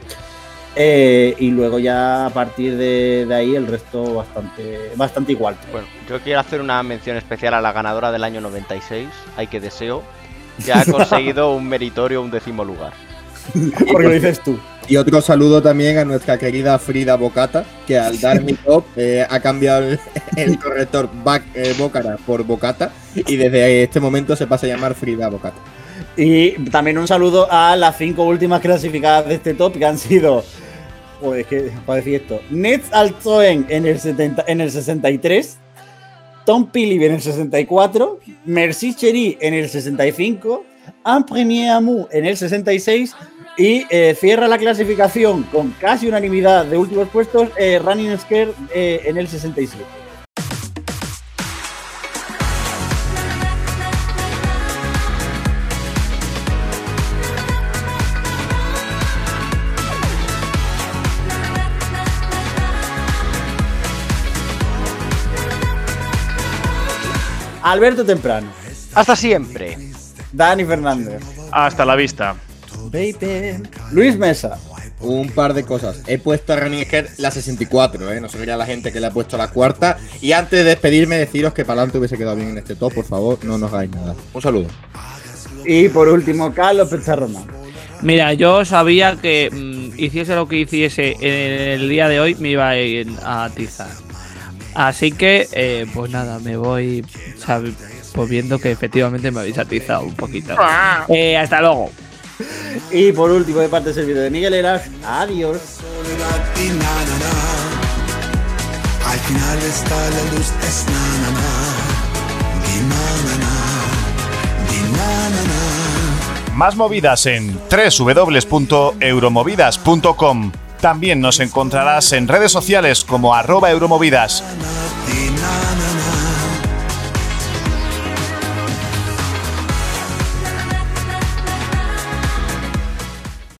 Eh, y luego ya a partir de, de ahí el resto bastante, bastante igual. Bueno, yo quiero hacer una mención especial a la ganadora del año 96, Hay que deseo, que ha conseguido un meritorio un décimo lugar. Porque lo dices tú. Y otro saludo también a nuestra querida Frida Bocata, que al dar mi top eh, ha cambiado el, el corrector eh, Bócara por Bocata y desde este momento se pasa a llamar Frida Bocata. Y también un saludo a las cinco últimas clasificadas de este top que han sido. Joder, es que para decir esto. Nets Altoen en el, 70, en el 63. Tom Philip en el 64. Merci Cherie en el 65. Un Premier Amour en el 66. Y eh, cierra la clasificación con casi unanimidad de últimos puestos. eh, Running Scare eh, en el 67. Alberto Temprano. Hasta siempre. Dani Fernández. Hasta la vista. Baby. Luis Mesa. Un par de cosas. He puesto a Running Scared la 64, ¿eh? No se la gente que le ha puesto la cuarta. Y antes de despedirme, deciros que Palante hubiese quedado bien en este top, por favor, no nos hagáis nada. Un saludo. Y por último, Carlos Pizarrona. Mira, yo sabía que mm, hiciese lo que hiciese en el día de hoy, me iba a ir a atizar. Así que, eh, pues nada, me voy sabe- pues viendo que efectivamente me habéis atizado un poquito. Eh, hasta luego. Y por último, de parte del servidor de Miguel Eras, adiós. Al final está la luz, es na, na, na. Di na, na, na. Di na, na, na. Más movidas en www.euromovidas.com. También nos encontrarás en redes sociales como arroba euromovidas.